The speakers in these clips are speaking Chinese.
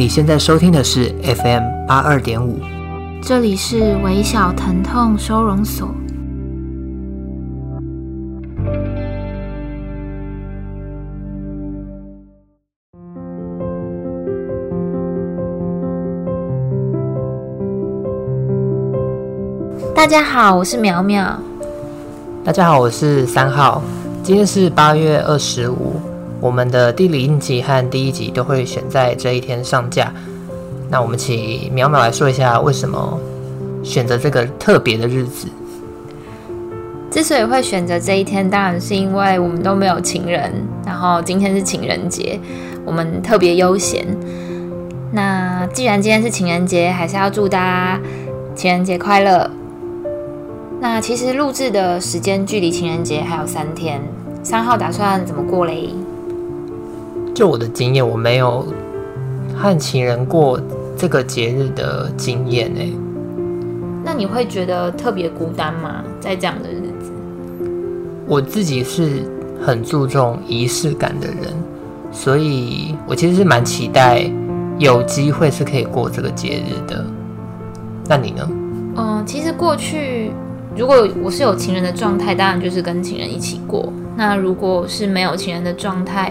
你现在收听的是 FM 八二点五，这里是微小疼痛收容所。大家好，我是苗苗。大家好，我是三号。今天是八月二十五。我们的第零集和第一集都会选在这一天上架。那我们请淼淼来说一下，为什么选择这个特别的日子？之所以会选择这一天，当然是因为我们都没有情人，然后今天是情人节，我们特别悠闲。那既然今天是情人节，还是要祝大家情人节快乐。那其实录制的时间距离情人节还有三天，三号打算怎么过嘞？就我的经验，我没有和情人过这个节日的经验呢。那你会觉得特别孤单吗？在这样的日子？我自己是很注重仪式感的人，所以我其实是蛮期待有机会是可以过这个节日的。那你呢？嗯，其实过去如果我是有情人的状态，当然就是跟情人一起过。那如果是没有情人的状态，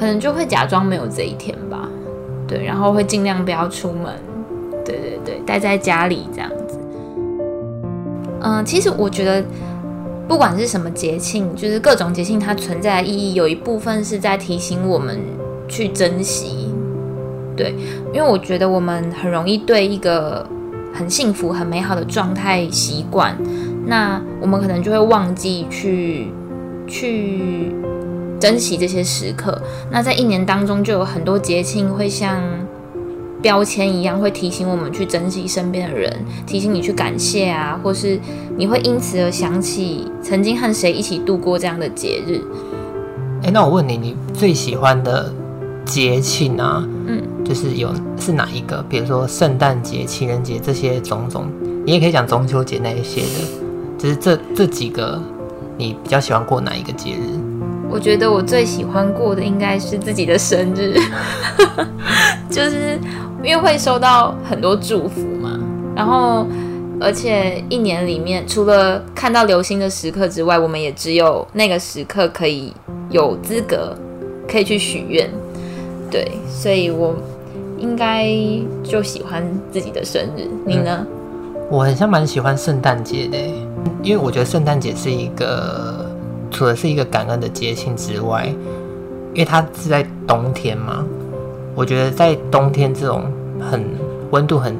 可能就会假装没有这一天吧，对，然后会尽量不要出门，对对对，待在家里这样子。嗯，其实我觉得，不管是什么节庆，就是各种节庆它存在的意义，有一部分是在提醒我们去珍惜，对，因为我觉得我们很容易对一个很幸福、很美好的状态习惯，那我们可能就会忘记去去。珍惜这些时刻。那在一年当中，就有很多节庆会像标签一样，会提醒我们去珍惜身边的人，提醒你去感谢啊，或是你会因此而想起曾经和谁一起度过这样的节日。哎，那我问你，你最喜欢的节庆啊？嗯，就是有是哪一个？比如说圣诞节、情人节这些种种，你也可以讲中秋节那一些的。就是这这几个，你比较喜欢过哪一个节日？我觉得我最喜欢过的应该是自己的生日，就是因为会收到很多祝福嘛，然后而且一年里面除了看到流星的时刻之外，我们也只有那个时刻可以有资格可以去许愿，对，所以我应该就喜欢自己的生日。你呢？我很像蛮喜欢圣诞节的，因为我觉得圣诞节是一个。除了是一个感恩的节庆之外，因为它是在冬天嘛，我觉得在冬天这种很温度很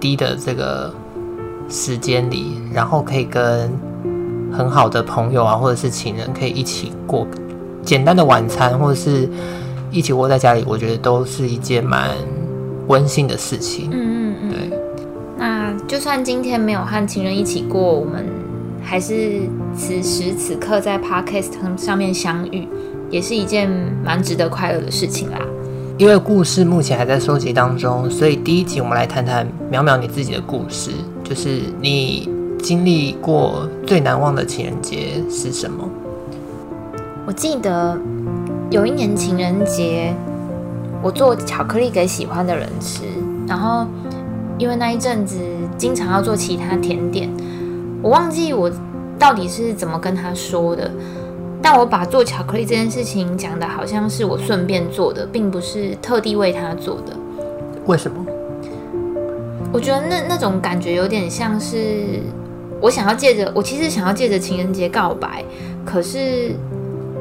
低的这个时间里，然后可以跟很好的朋友啊，或者是情人，可以一起过简单的晚餐，或者是一起窝在家里，我觉得都是一件蛮温馨的事情。嗯嗯嗯，对。那就算今天没有和情人一起过，我们还是。此时此刻在 Podcast 上面相遇，也是一件蛮值得快乐的事情啦。因为故事目前还在收集当中，所以第一集我们来谈谈淼淼你自己的故事，就是你经历过最难忘的情人节是什么？我记得有一年情人节，我做巧克力给喜欢的人吃，然后因为那一阵子经常要做其他甜点，我忘记我。到底是怎么跟他说的？但我把做巧克力这件事情讲的好像是我顺便做的，并不是特地为他做的。为什么？我觉得那那种感觉有点像是我想要借着，我其实想要借着情人节告白，可是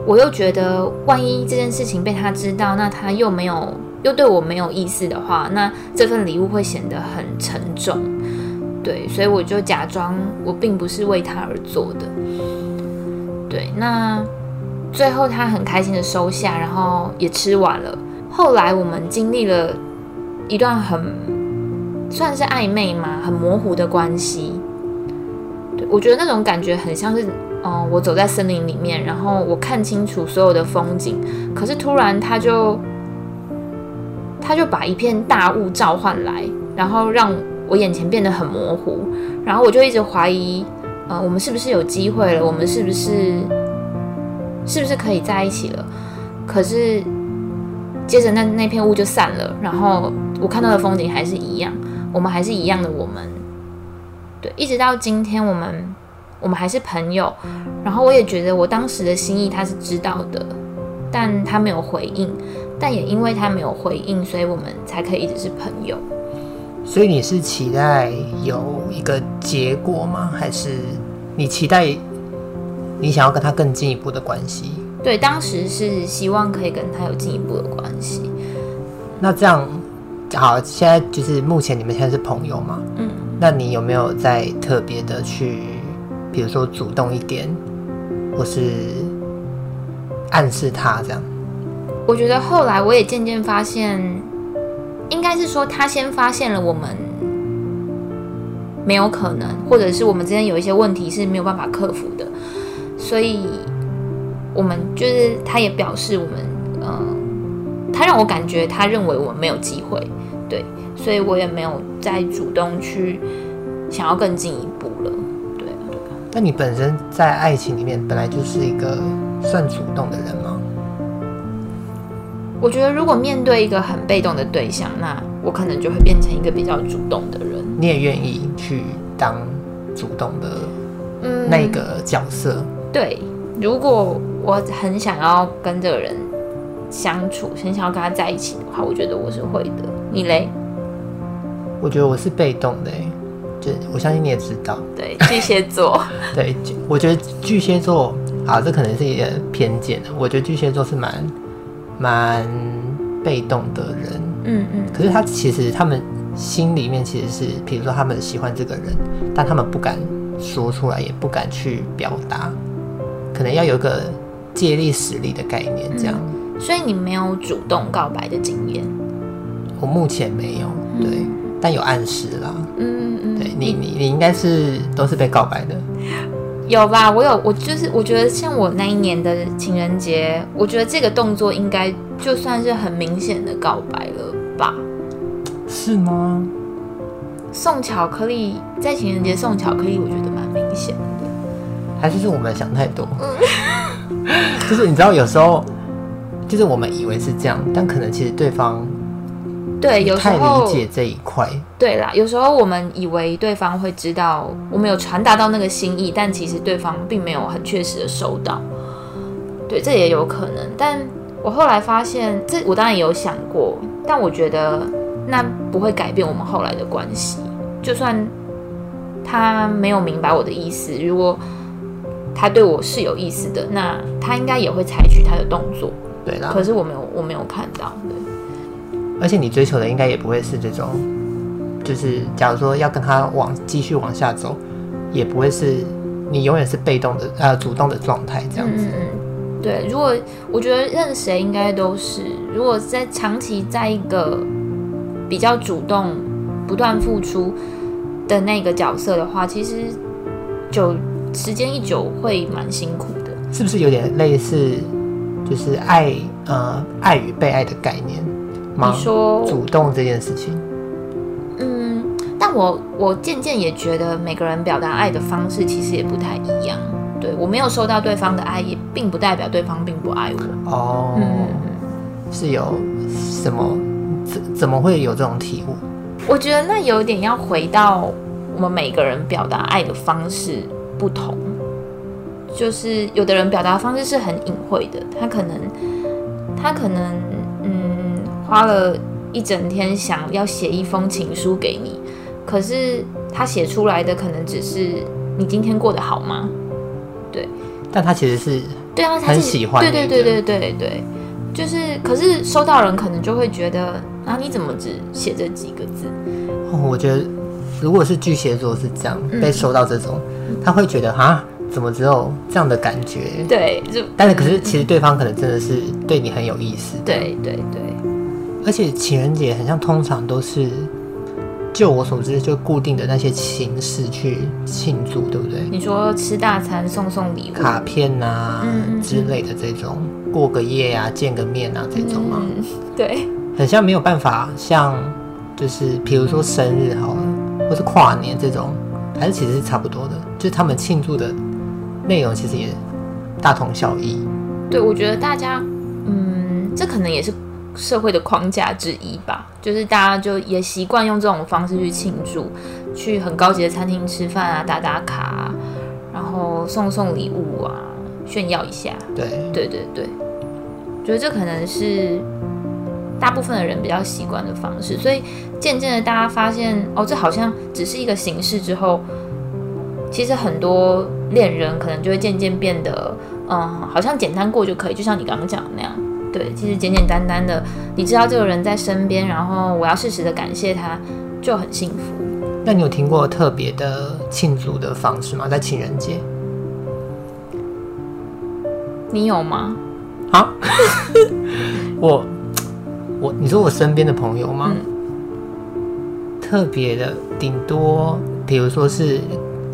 我又觉得万一这件事情被他知道，那他又没有又对我没有意思的话，那这份礼物会显得很沉重。对，所以我就假装我并不是为他而做的。对，那最后他很开心的收下，然后也吃完了。后来我们经历了一段很算是暧昧嘛，很模糊的关系。对，我觉得那种感觉很像是，嗯，我走在森林里面，然后我看清楚所有的风景，可是突然他就他就把一片大雾召唤来，然后让。我眼前变得很模糊，然后我就一直怀疑，呃，我们是不是有机会了？我们是不是是不是可以在一起了？可是接着那那片雾就散了，然后我看到的风景还是一样，我们还是一样的我们。对，一直到今天，我们我们还是朋友。然后我也觉得我当时的心意他是知道的，但他没有回应。但也因为他没有回应，所以我们才可以一直是朋友。所以你是期待有一个结果吗？还是你期待你想要跟他更进一步的关系？对，当时是希望可以跟他有进一步的关系。那这样好，现在就是目前你们现在是朋友吗？嗯。那你有没有再特别的去，比如说主动一点，或是暗示他这样？我觉得后来我也渐渐发现，应该是说他先发现了我们没有可能，或者是我们之间有一些问题是没有办法克服的，所以我们就是他也表示我们，嗯、他让我感觉他认为我们没有机会，对，所以我也没有再主动去想要更进一步了，对，那你本身在爱情里面本来就是一个算主动的人吗？我觉得，如果面对一个很被动的对象，那我可能就会变成一个比较主动的人。你也愿意去当主动的那个角色？嗯，对，如果我很想要跟这个人相处，很想要跟他在一起的话，我觉得我是会的。你嘞？我觉得我是被动的，就我相信你也知道。对，巨蟹座。对，我觉得巨蟹座，啊，这可能是一个偏见的。我觉得巨蟹座是蛮。蛮被动的人，嗯嗯，可是他其实他们心里面其实是，比如说他们喜欢这个人，但他们不敢说出来，也不敢去表达，可能要有一个借力使力的概念，这样。嗯，所以你没有主动告白的经验？我目前没有，对，嗯，但有暗示啦。嗯嗯，对你你你应该是都是被告白的。有吧，我有，我就是我觉得像我那一年的情人节，我觉得这个动作应该就算是很明显的告白了吧？是吗？送巧克力，在情人节送巧克力，我觉得蛮明显的。还是是我们想太多？就是你知道，有时候就是我们以为是这样，但可能其实对方。对，有时候太理解这一块。对啦，有时候我们以为对方会知道我们有传达到那个心意，但其实对方并没有很确实的收到。对，这也有可能。但我后来发现，这我当然也有想过，但我觉得那不会改变我们后来的关系。就算他没有明白我的意思，如果他对我是有意思的，那他应该也会采取他的动作。对啦。可是我没有，我没有看到。对。而且你追求的应该也不会是这种，就是假如说要跟他往继续往下走，也不会是你永远是被动的呃主动的状态这样子。对。如果我觉得任谁应该都是，如果在长期在一个比较主动、不断付出的那个角色的话，其实久时间一久会蛮辛苦的。是不是有点类似，就是爱呃爱与被爱的概念？你说主动这件事情，嗯，但我我渐渐也觉得每个人表达爱的方式其实也不太一样。对，我没有收到对方的爱，也并不代表对方并不爱我。哦，嗯，是有什么怎怎么会有这种体悟？我觉得那有点要回到我们每个人表达爱的方式不同，就是有的人表达方式是很隐晦的，他可能他可能。花了一整天想要写一封情书给你，可是他写出来的可能只是你今天过得好吗？对，但他其实是对啊，很喜欢，对对对对对对，就是，可是收到人可能就会觉得啊，你怎么只写这几个字？哦，我觉得如果是巨蟹座是这样，嗯，被收到这种，他会觉得啊，怎么只有这样的感觉？对，就但是可是其实对方可能真的是对你很有意思，对对对。而且情人节很像通常都是，就我所知，就固定的那些形式去庆祝，对不对？你说吃大餐、送送礼物、卡片啊之类的这种，过个夜啊、见个面啊这种吗？嗯，对，很像没有办法像，就是比如说生日好了，或是跨年这种，还是其实是差不多的，就是他们庆祝的内容其实也大同小异。对，我觉得大家，嗯，这可能也是。社会的框架之一吧。就是大家就也习惯用这种方式去庆祝，去很高级的餐厅吃饭啊，打打卡啊，然后送送礼物啊，炫耀一下。对对对对，觉得这可能是大部分的人比较习惯的方式，所以渐渐的大家发现，哦，这好像只是一个形式之后，其实很多恋人可能就会渐渐变得，嗯，好像简单过就可以，就像你刚刚讲的那样。对，其实简简单单的，你知道这个人在身边，然后我要适时的感谢他，就很幸福。那你有听过特别的庆祝的方式吗？在情人节？你有吗？啊？我我你说我身边的朋友吗？嗯、特别的，顶多比如说是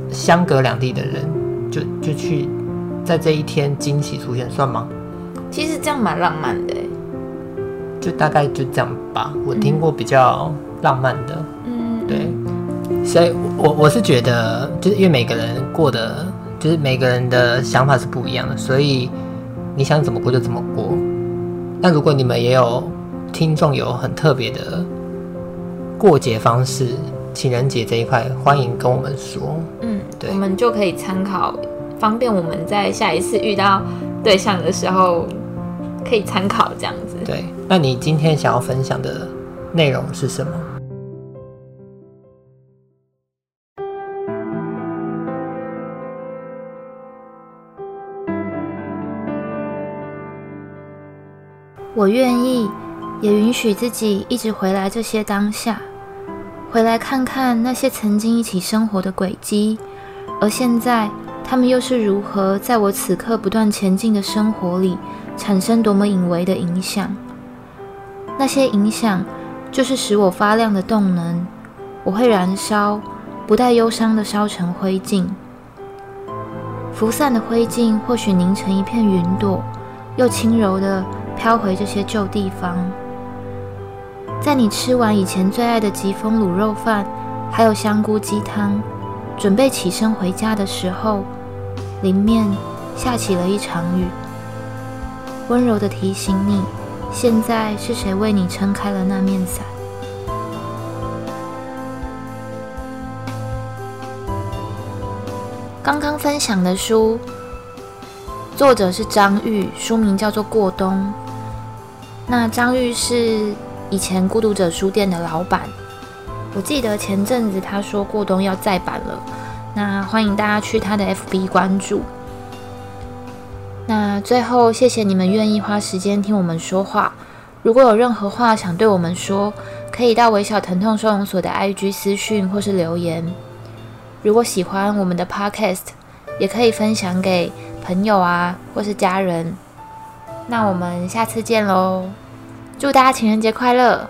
相隔两地的人，就就去在这一天惊喜出现，算吗？其实这样蛮浪漫的，就大概就这样吧。我听过比较浪漫的，嗯，对。所以我我是觉得，就是因为每个人过的，就是每个人的想法是不一样的，所以你想怎么过就怎么过。那如果你们也有听众有很特别的过节方式，情人节这一块，欢迎跟我们说。嗯，对，我们就可以参考，方便我们在下一次遇到对象的时候。可以参考这样子。对，那你今天想要分享的内容是什么？我愿意，也允许自己一直回来这些当下，回来看看那些曾经一起生活的轨迹，而现在他们又是如何在我此刻不断前进的生活里。产生多么隐微的影响，那些影响就是使我发亮的动能。我会燃烧，不带忧伤的烧成灰烬。浮散的灰烬或许凝成一片云朵，又轻柔地飘回这些旧地方。在你吃完以前最爱的疾风卤肉饭，还有香菇鸡汤，准备起身回家的时候，迎面下起了一场雨。温柔地提醒你，现在是谁为你撑开了那面伞？刚刚分享的书，作者是张玉，书名叫做《过冬》。那张玉是以前孤独者书店的老板，我记得前阵子他说《过冬》要再版了，那欢迎大家去他的 FB 关注。那最后，谢谢你们愿意花时间听我们说话。如果有任何话想对我们说，可以到微小疼痛收容所的 IG 私讯或是留言。如果喜欢我们的 Podcast，也可以分享给朋友啊，或是家人。那我们下次见喽！祝大家情人节快乐！